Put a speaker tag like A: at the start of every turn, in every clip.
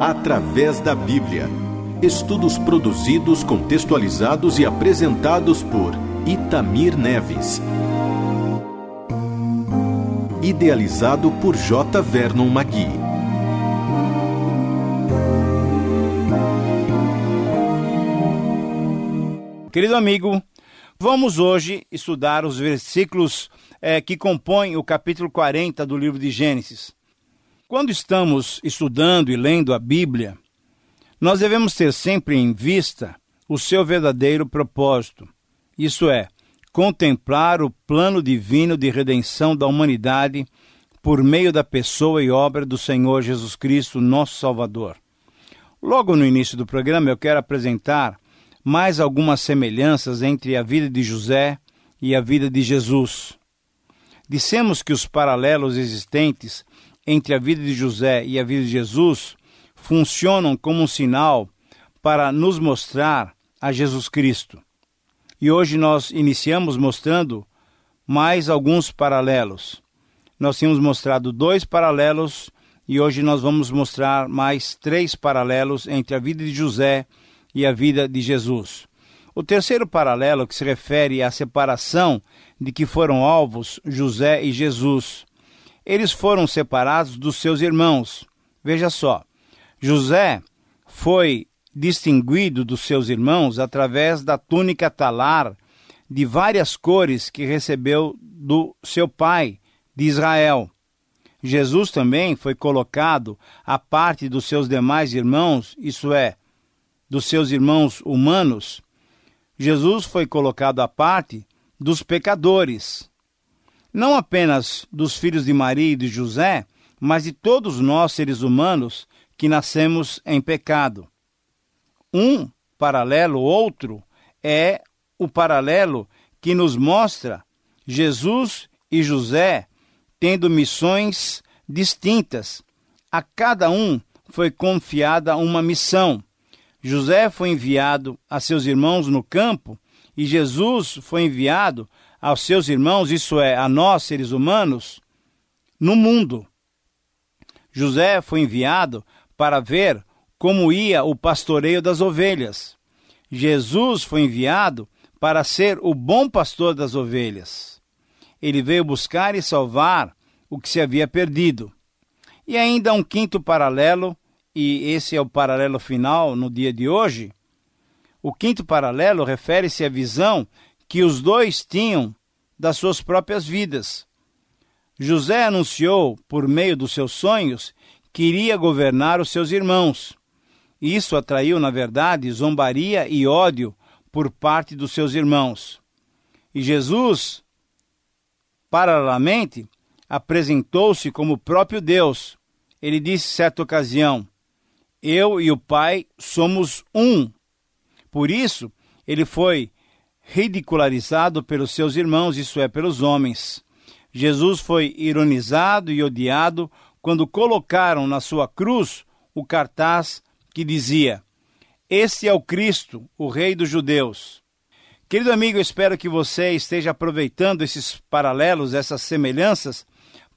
A: Através da Bíblia. Estudos produzidos, contextualizados e apresentados por Itamir Neves. Idealizado por J. Vernon Magui.
B: Querido amigo, vamos hoje estudar os versículos é, que compõem o capítulo 40 do livro de Gênesis. Quando estamos estudando e lendo a Bíblia, nós devemos ter sempre em vista o seu verdadeiro propósito, isso é, contemplar o plano divino de redenção da humanidade por meio da pessoa e obra do Senhor Jesus Cristo, nosso Salvador. Logo no início do programa, eu quero apresentar mais algumas semelhanças entre a vida de José e a vida de Jesus. Dissemos que os paralelos existentes entre a vida de José e a vida de Jesus funcionam como um sinal para nos mostrar a Jesus Cristo. E hoje nós iniciamos mostrando mais alguns paralelos. Nós tínhamos mostrado dois paralelos e hoje nós vamos mostrar mais três paralelos entre a vida de José e a vida de Jesus. O terceiro paralelo, que se refere à separação de que foram alvos José e Jesus, eles foram separados dos seus irmãos. Veja só, José foi distinguido dos seus irmãos através da túnica talar de várias cores que recebeu do seu pai, de Israel. Jesus também foi colocado à parte dos seus demais irmãos, isso é, dos seus irmãos humanos. Jesus foi colocado à parte dos pecadores, não apenas dos filhos de Maria e de José, mas de todos nós seres humanos que nascemos em pecado. Um paralelo, outro, é o paralelo que nos mostra Jesus e José tendo missões distintas. A cada um foi confiada uma missão. José foi enviado a seus irmãos no campo e Jesus foi enviado aos seus irmãos, isso é, a nós, seres humanos, no mundo. José foi enviado para ver como ia o pastoreio das ovelhas. Jesus foi enviado para ser o bom pastor das ovelhas. Ele veio buscar e salvar o que se havia perdido. E ainda um quinto paralelo, e esse é o paralelo final no dia de hoje. O quinto paralelo refere-se à visão que os dois tinham das suas próprias vidas. José anunciou, por meio dos seus sonhos, que iria governar os seus irmãos. Isso atraiu, na verdade, zombaria e ódio por parte dos seus irmãos. E Jesus, paralelamente, apresentou-se como o próprio Deus. Ele disse certa ocasião: Eu e o Pai somos um. Por isso, ele foi ridicularizado pelos seus irmãos, isso é, pelos homens. Jesus foi ironizado e odiado quando colocaram na sua cruz o cartaz que dizia: Este é o Cristo, o Rei dos Judeus. Querido amigo, espero que você esteja aproveitando esses paralelos, essas semelhanças,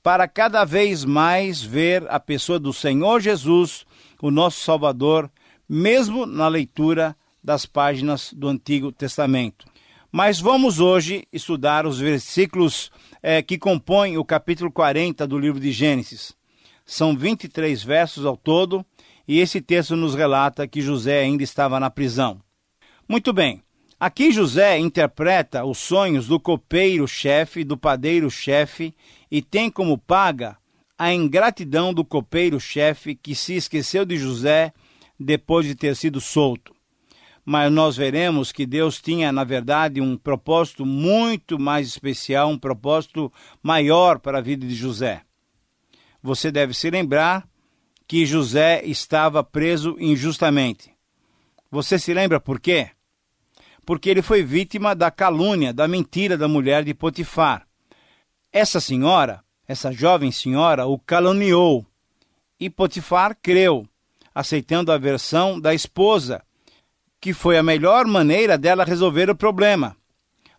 B: para cada vez mais ver a pessoa do Senhor Jesus, o nosso Salvador, mesmo na leitura das páginas do Antigo Testamento. Mas vamos hoje estudar os versículos é, que compõem o capítulo 40 do livro de Gênesis. São 23 versos ao todo, e esse texto nos relata que José ainda estava na prisão. Muito bem, aqui José interpreta os sonhos do copeiro-chefe, do padeiro-chefe, e tem como paga a ingratidão do copeiro-chefe que se esqueceu de José depois de ter sido solto mas nós veremos que Deus tinha, na verdade, um propósito muito mais especial, um propósito maior para a vida de José. Você deve se lembrar que José estava preso injustamente. Você se lembra por quê? Porque ele foi vítima da calúnia, da mentira da mulher de Potifar. Essa senhora, essa jovem senhora, o caluniou e Potifar creu, aceitando a versão da esposa que foi a melhor maneira dela resolver o problema.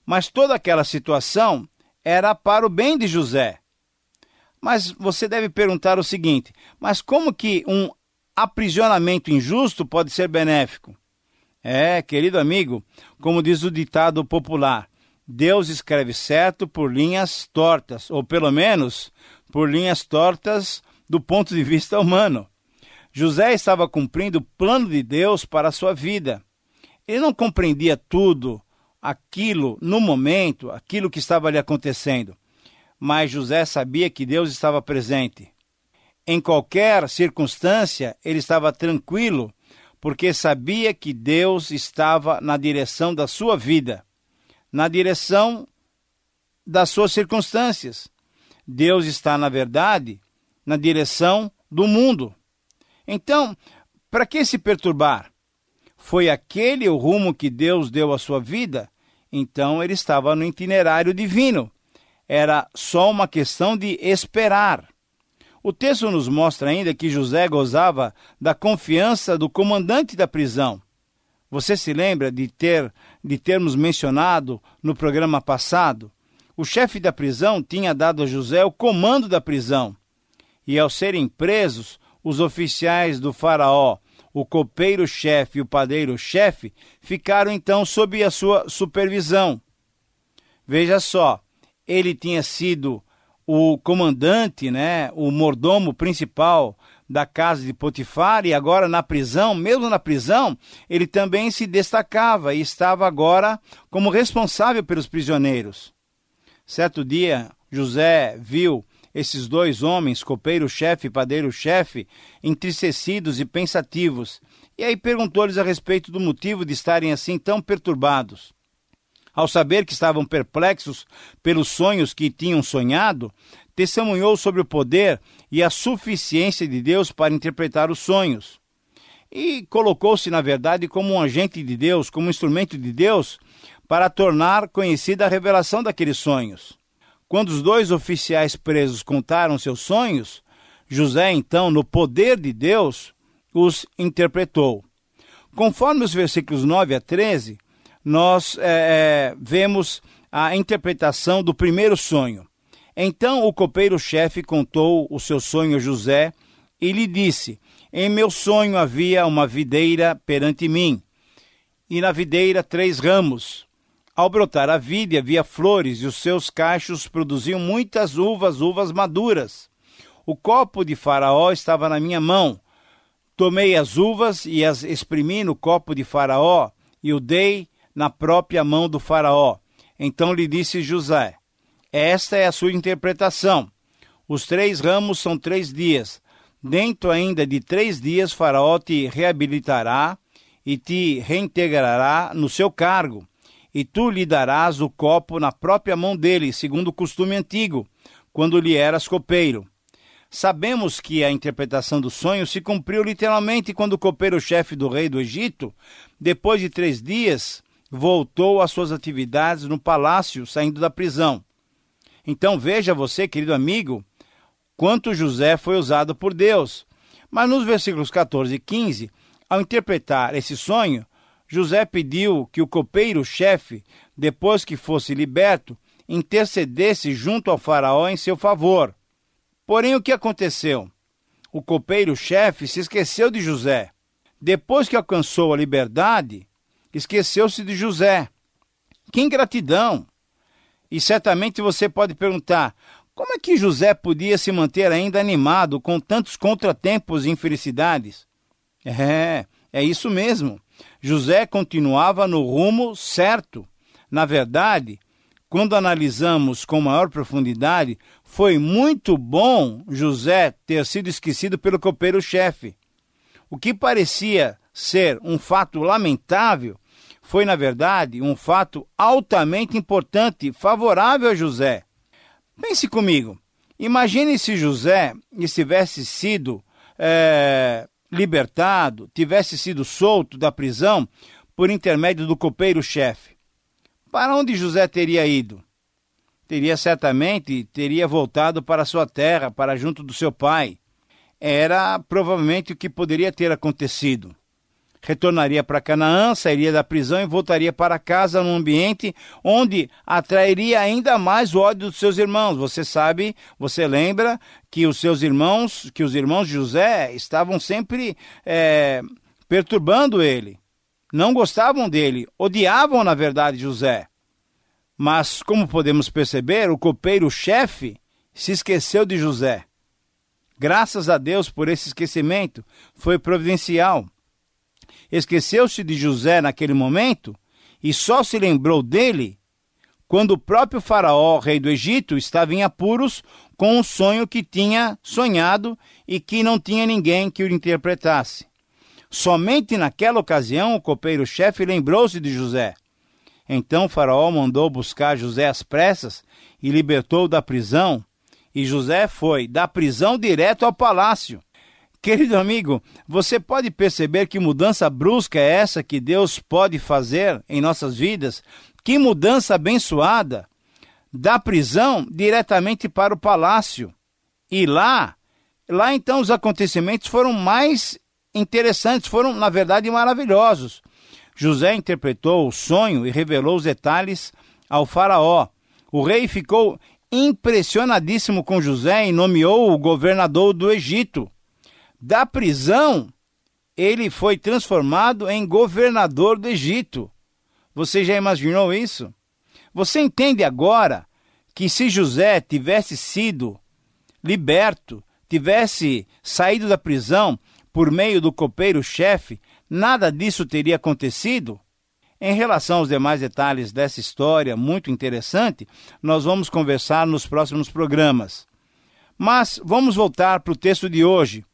B: Mas toda aquela situação era para o bem de José. Mas você deve perguntar o seguinte: mas como que um aprisionamento injusto pode ser benéfico. É, querido amigo, como diz o ditado popular, Deus escreve certo por linhas tortas, ou pelo menos por linhas tortas do ponto de vista humano. José estava cumprindo o plano de Deus para a sua vida. Ele não compreendia tudo aquilo no momento, aquilo que estava lhe acontecendo, mas José sabia que Deus estava presente. Em qualquer circunstância, ele estava tranquilo porque sabia que Deus estava na direção da sua vida, na direção das suas circunstâncias. Deus está, na verdade, na direção do mundo. Então, para que se perturbar? Foi aquele o rumo que Deus deu à sua vida? Então ele estava no itinerário divino. Era só uma questão de esperar. O texto nos mostra ainda que José gozava da confiança do comandante da prisão. Você se lembra de ter de termos mencionado no programa passado? O chefe da prisão tinha dado a José o comando da prisão. E ao serem presos, os oficiais do faraó, o copeiro-chefe e o padeiro-chefe, ficaram então sob a sua supervisão. Veja só, ele tinha sido o comandante, né, o mordomo principal da casa de Potifar e agora na prisão, mesmo na prisão, ele também se destacava e estava agora como responsável pelos prisioneiros. Certo dia, José viu esses dois homens, copeiro-chefe e padeiro-chefe, entristecidos e pensativos, e aí perguntou-lhes a respeito do motivo de estarem assim tão perturbados. Ao saber que estavam perplexos pelos sonhos que tinham sonhado, testemunhou sobre o poder e a suficiência de Deus para interpretar os sonhos. E colocou-se, na verdade, como um agente de Deus, como um instrumento de Deus, para tornar conhecida a revelação daqueles sonhos. Quando os dois oficiais presos contaram seus sonhos, José, então, no poder de Deus, os interpretou. Conforme os versículos 9 a 13, nós é, é, vemos a interpretação do primeiro sonho. Então o copeiro-chefe contou o seu sonho a José e lhe disse: Em meu sonho havia uma videira perante mim, e na videira três ramos. Ao brotar a vide havia flores, e os seus cachos produziam muitas uvas, uvas maduras. O copo de Faraó estava na minha mão. Tomei as uvas e as exprimi no copo de Faraó, e o dei na própria mão do Faraó. Então lhe disse José: Esta é a sua interpretação. Os três ramos são três dias. Dentro ainda de três dias, Faraó te reabilitará e te reintegrará no seu cargo e tu lhe darás o copo na própria mão dele, segundo o costume antigo, quando lhe eras copeiro. Sabemos que a interpretação do sonho se cumpriu literalmente quando o copeiro-chefe do rei do Egito, depois de três dias, voltou às suas atividades no palácio, saindo da prisão. Então veja você, querido amigo, quanto José foi usado por Deus. Mas nos versículos 14 e 15, ao interpretar esse sonho, José pediu que o copeiro-chefe, depois que fosse liberto, intercedesse junto ao Faraó em seu favor. Porém, o que aconteceu? O copeiro-chefe se esqueceu de José. Depois que alcançou a liberdade, esqueceu-se de José. Que ingratidão! E certamente você pode perguntar: como é que José podia se manter ainda animado com tantos contratempos e infelicidades? É, é isso mesmo. José continuava no rumo certo. Na verdade, quando analisamos com maior profundidade, foi muito bom José ter sido esquecido pelo copeiro-chefe. O que parecia ser um fato lamentável foi, na verdade, um fato altamente importante, favorável a José. Pense comigo. Imagine se José estivesse sido é, libertado, tivesse sido solto da prisão por intermédio do copeiro-chefe. Para onde José teria ido? Teria certamente teria voltado para sua terra, para junto do seu pai. Era provavelmente o que poderia ter acontecido. Retornaria para Canaã, sairia da prisão e voltaria para casa num ambiente onde atrairia ainda mais o ódio dos seus irmãos. Você sabe, você lembra que os seus irmãos, que os irmãos de José estavam sempre é, perturbando ele, não gostavam dele, odiavam na verdade José. Mas, como podemos perceber, o copeiro-chefe se esqueceu de José. Graças a Deus por esse esquecimento, foi providencial esqueceu-se de José naquele momento e só se lembrou dele quando o próprio Faraó, rei do Egito, estava em apuros com um sonho que tinha sonhado e que não tinha ninguém que o interpretasse. Somente naquela ocasião o copeiro-chefe lembrou-se de José. Então Faraó mandou buscar José às pressas e libertou da prisão. E José foi da prisão direto ao palácio. Querido amigo, você pode perceber que mudança brusca é essa que Deus pode fazer em nossas vidas? Que mudança abençoada! Da prisão diretamente para o palácio. E lá, lá então os acontecimentos foram mais interessantes, foram na verdade maravilhosos. José interpretou o sonho e revelou os detalhes ao Faraó. O rei ficou impressionadíssimo com José e nomeou o governador do Egito da prisão, ele foi transformado em governador do Egito. Você já imaginou isso? Você entende agora que se José tivesse sido liberto, tivesse saído da prisão por meio do copeiro-chefe, nada disso teria acontecido? Em relação aos demais detalhes dessa história muito interessante, nós vamos conversar nos próximos programas. Mas vamos voltar para o texto de hoje,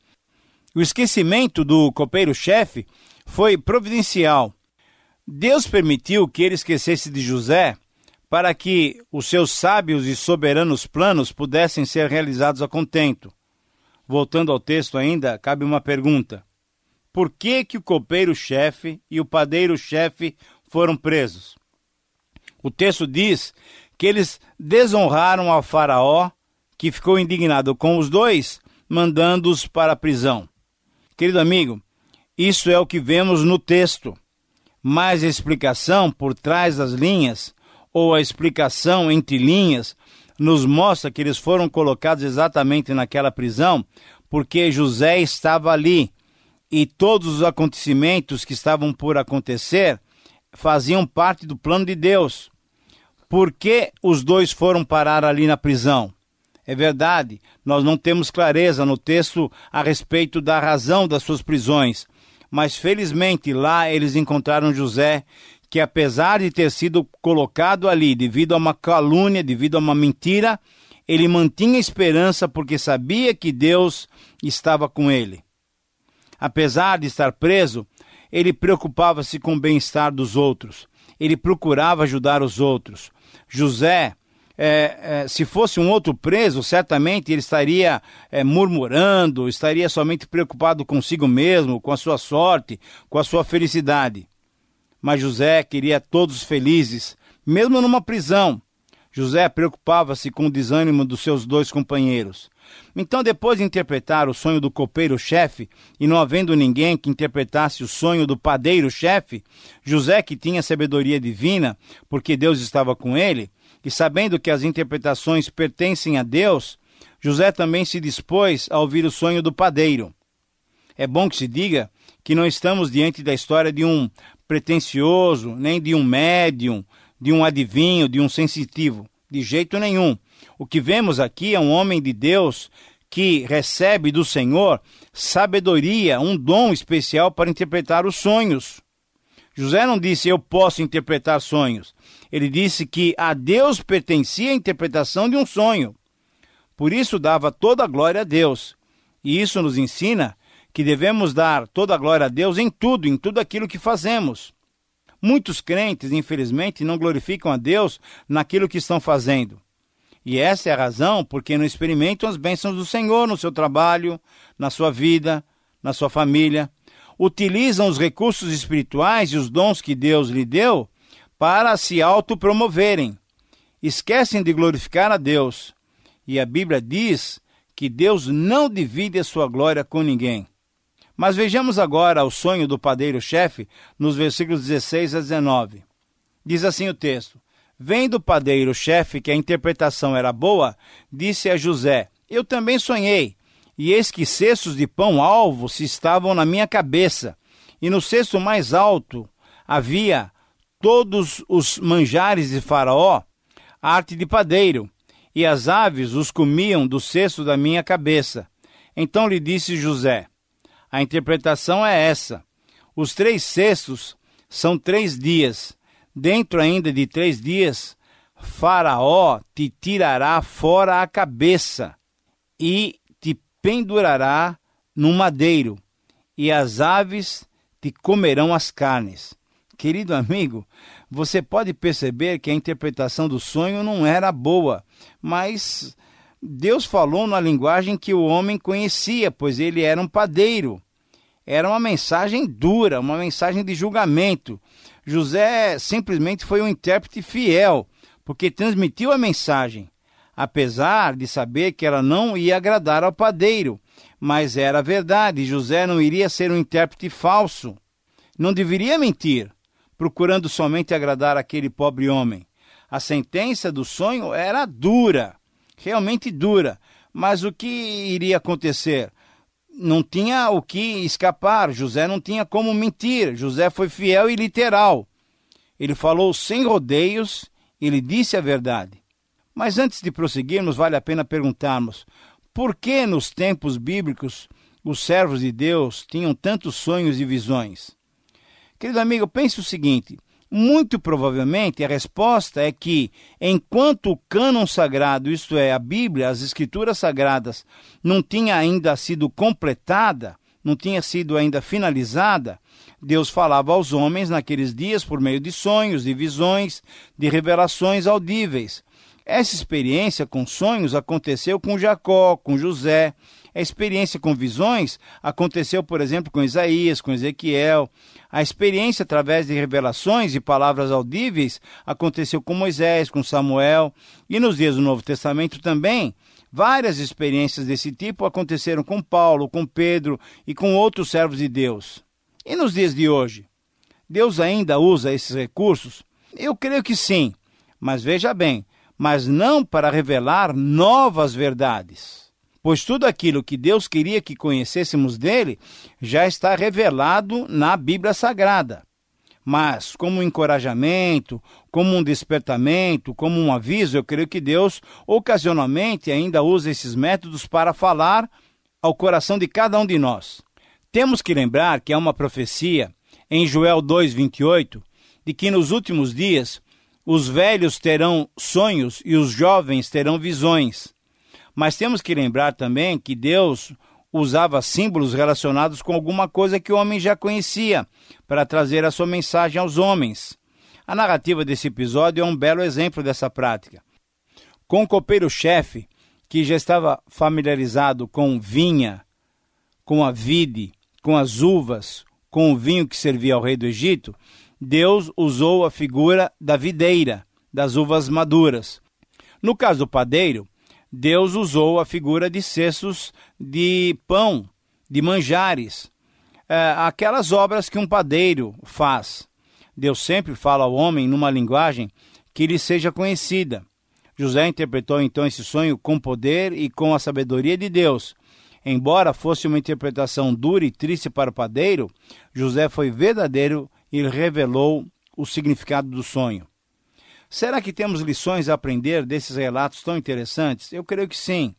B: o esquecimento do copeiro-chefe foi providencial. Deus permitiu que ele esquecesse de José para que os seus sábios e soberanos planos pudessem ser realizados a contento. Voltando ao texto ainda, cabe uma pergunta. Por que que o copeiro-chefe e o padeiro-chefe foram presos? O texto diz que eles desonraram ao faraó, que ficou indignado com os dois, mandando-os para a prisão. Querido amigo, isso é o que vemos no texto, mas a explicação por trás das linhas, ou a explicação entre linhas, nos mostra que eles foram colocados exatamente naquela prisão porque José estava ali e todos os acontecimentos que estavam por acontecer faziam parte do plano de Deus. Por que os dois foram parar ali na prisão? É verdade, nós não temos clareza no texto a respeito da razão das suas prisões, mas felizmente lá eles encontraram José, que apesar de ter sido colocado ali devido a uma calúnia, devido a uma mentira, ele mantinha esperança porque sabia que Deus estava com ele. Apesar de estar preso, ele preocupava-se com o bem-estar dos outros. Ele procurava ajudar os outros. José é, é, se fosse um outro preso, certamente ele estaria é, murmurando, estaria somente preocupado consigo mesmo, com a sua sorte, com a sua felicidade. Mas José queria todos felizes, mesmo numa prisão. José preocupava-se com o desânimo dos seus dois companheiros. Então, depois de interpretar o sonho do copeiro-chefe, e não havendo ninguém que interpretasse o sonho do padeiro-chefe, José, que tinha sabedoria divina, porque Deus estava com ele, e sabendo que as interpretações pertencem a Deus, José também se dispôs a ouvir o sonho do padeiro. É bom que se diga que não estamos diante da história de um pretensioso, nem de um médium, de um adivinho, de um sensitivo. De jeito nenhum. O que vemos aqui é um homem de Deus que recebe do Senhor sabedoria, um dom especial para interpretar os sonhos. José não disse eu posso interpretar sonhos. Ele disse que a Deus pertencia a interpretação de um sonho. Por isso dava toda a glória a Deus. E isso nos ensina que devemos dar toda a glória a Deus em tudo, em tudo aquilo que fazemos. Muitos crentes, infelizmente, não glorificam a Deus naquilo que estão fazendo. E essa é a razão porque não experimentam as bênçãos do Senhor no seu trabalho, na sua vida, na sua família utilizam os recursos espirituais e os dons que Deus lhe deu para se autopromoverem. Esquecem de glorificar a Deus. E a Bíblia diz que Deus não divide a sua glória com ninguém. Mas vejamos agora o sonho do padeiro-chefe nos versículos 16 a 19. Diz assim o texto: Vendo o padeiro-chefe que a interpretação era boa, disse a José: Eu também sonhei, e eis que cestos de pão alvo se estavam na minha cabeça, e no cesto mais alto havia todos os manjares de Faraó, arte de padeiro, e as aves os comiam do cesto da minha cabeça. Então lhe disse José: A interpretação é essa. Os três cestos são três dias. Dentro ainda de três dias, Faraó te tirará fora a cabeça e te pendurará no madeiro, e as aves te comerão as carnes. Querido amigo, você pode perceber que a interpretação do sonho não era boa, mas Deus falou na linguagem que o homem conhecia, pois ele era um padeiro. Era uma mensagem dura, uma mensagem de julgamento. José simplesmente foi um intérprete fiel, porque transmitiu a mensagem, apesar de saber que ela não ia agradar ao padeiro. Mas era verdade, José não iria ser um intérprete falso. Não deveria mentir, procurando somente agradar aquele pobre homem. A sentença do sonho era dura, realmente dura. Mas o que iria acontecer? Não tinha o que escapar, José não tinha como mentir. José foi fiel e literal. Ele falou sem rodeios, ele disse a verdade. Mas antes de prosseguirmos, vale a pena perguntarmos: por que nos tempos bíblicos os servos de Deus tinham tantos sonhos e visões? Querido amigo, pense o seguinte: muito provavelmente a resposta é que, enquanto o cânon sagrado, isto é, a Bíblia, as Escrituras Sagradas, não tinha ainda sido completada, não tinha sido ainda finalizada, Deus falava aos homens naqueles dias por meio de sonhos, de visões, de revelações audíveis. Essa experiência com sonhos aconteceu com Jacó, com José. A experiência com visões aconteceu, por exemplo, com Isaías, com Ezequiel. A experiência através de revelações e palavras audíveis aconteceu com Moisés, com Samuel. E nos dias do Novo Testamento também, várias experiências desse tipo aconteceram com Paulo, com Pedro e com outros servos de Deus. E nos dias de hoje? Deus ainda usa esses recursos? Eu creio que sim. Mas veja bem, mas não para revelar novas verdades. Pois tudo aquilo que Deus queria que conhecêssemos dele já está revelado na Bíblia Sagrada. Mas, como um encorajamento, como um despertamento, como um aviso, eu creio que Deus ocasionalmente ainda usa esses métodos para falar ao coração de cada um de nós. Temos que lembrar que há uma profecia em Joel 2:28 de que nos últimos dias os velhos terão sonhos e os jovens terão visões. Mas temos que lembrar também que Deus usava símbolos relacionados com alguma coisa que o homem já conhecia para trazer a sua mensagem aos homens. A narrativa desse episódio é um belo exemplo dessa prática. Com o copeiro-chefe, que já estava familiarizado com vinha, com a vide, com as uvas, com o vinho que servia ao rei do Egito, Deus usou a figura da videira, das uvas maduras. No caso do padeiro, Deus usou a figura de cestos de pão, de manjares, é, aquelas obras que um padeiro faz. Deus sempre fala ao homem numa linguagem que lhe seja conhecida. José interpretou então esse sonho com poder e com a sabedoria de Deus. Embora fosse uma interpretação dura e triste para o padeiro, José foi verdadeiro e revelou o significado do sonho. Será que temos lições a aprender desses relatos tão interessantes? Eu creio que sim.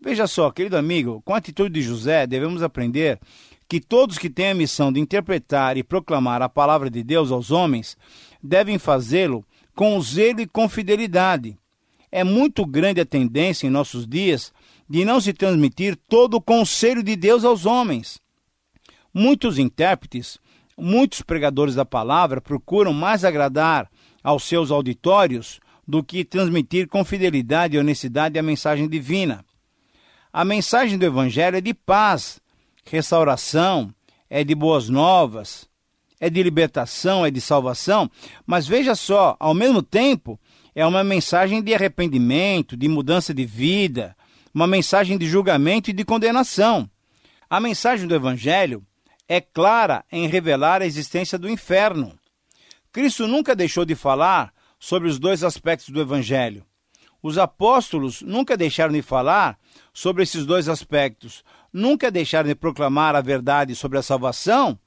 B: Veja só, querido amigo, com a atitude de José, devemos aprender que todos que têm a missão de interpretar e proclamar a palavra de Deus aos homens devem fazê-lo com zelo e com fidelidade. É muito grande a tendência em nossos dias de não se transmitir todo o conselho de Deus aos homens. Muitos intérpretes Muitos pregadores da palavra procuram mais agradar aos seus auditórios do que transmitir com fidelidade e honestidade a mensagem divina. A mensagem do Evangelho é de paz, restauração, é de boas novas, é de libertação, é de salvação, mas veja só, ao mesmo tempo, é uma mensagem de arrependimento, de mudança de vida, uma mensagem de julgamento e de condenação. A mensagem do Evangelho é clara em revelar a existência do inferno. Cristo nunca deixou de falar sobre os dois aspectos do Evangelho. Os apóstolos nunca deixaram de falar sobre esses dois aspectos, nunca deixaram de proclamar a verdade sobre a salvação,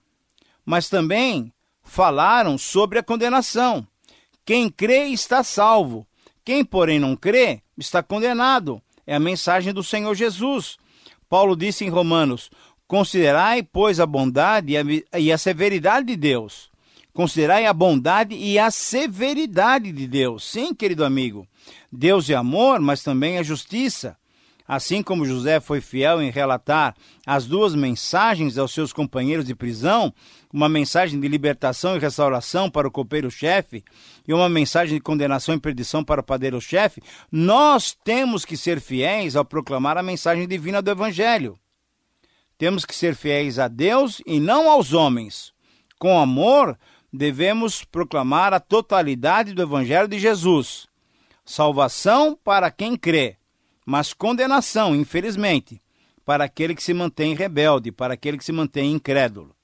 B: mas também falaram sobre a condenação. Quem crê está salvo, quem, porém, não crê está condenado. É a mensagem do Senhor Jesus. Paulo disse em Romanos: Considerai, pois, a bondade e a severidade de Deus. Considerai a bondade e a severidade de Deus. Sim, querido amigo. Deus é amor, mas também é justiça. Assim como José foi fiel em relatar as duas mensagens aos seus companheiros de prisão, uma mensagem de libertação e restauração para o copeiro-chefe e uma mensagem de condenação e perdição para o padeiro-chefe, nós temos que ser fiéis ao proclamar a mensagem divina do Evangelho. Temos que ser fiéis a Deus e não aos homens. Com amor, devemos proclamar a totalidade do Evangelho de Jesus. Salvação para quem crê mas condenação, infelizmente, para aquele que se mantém rebelde, para aquele que se mantém incrédulo.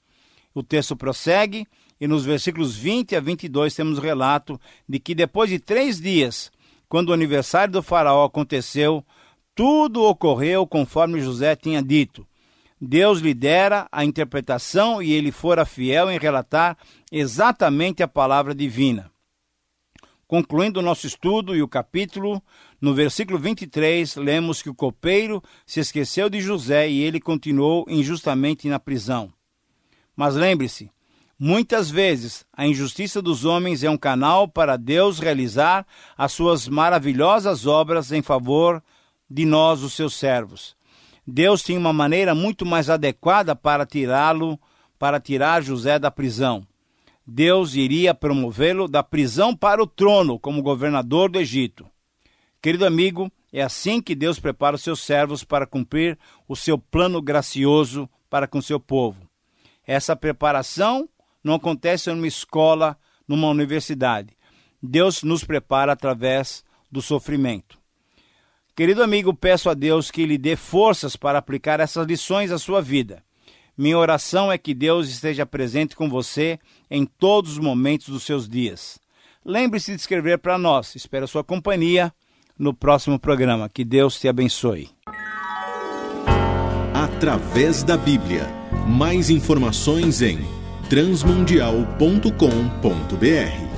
B: O texto prossegue e nos versículos 20 a 22 temos relato de que depois de três dias, quando o aniversário do faraó aconteceu, tudo ocorreu conforme José tinha dito. Deus lhe dera a interpretação e ele fora fiel em relatar exatamente a palavra divina. Concluindo o nosso estudo e o capítulo, no versículo 23, lemos que o copeiro se esqueceu de José e ele continuou injustamente na prisão. Mas lembre-se, muitas vezes a injustiça dos homens é um canal para Deus realizar as suas maravilhosas obras em favor de nós, os seus servos. Deus tinha uma maneira muito mais adequada para tirá-lo, para tirar José da prisão. Deus iria promovê-lo da prisão para o trono como governador do Egito. Querido amigo, é assim que Deus prepara os seus servos para cumprir o seu plano gracioso para com seu povo. Essa preparação não acontece numa escola, numa universidade. Deus nos prepara através do sofrimento. Querido amigo, peço a Deus que lhe dê forças para aplicar essas lições à sua vida. Minha oração é que Deus esteja presente com você em todos os momentos dos seus dias. Lembre-se de escrever para nós. Espero sua companhia no próximo programa. Que Deus te abençoe.
A: Através da Bíblia. Mais informações em transmundial.com.br.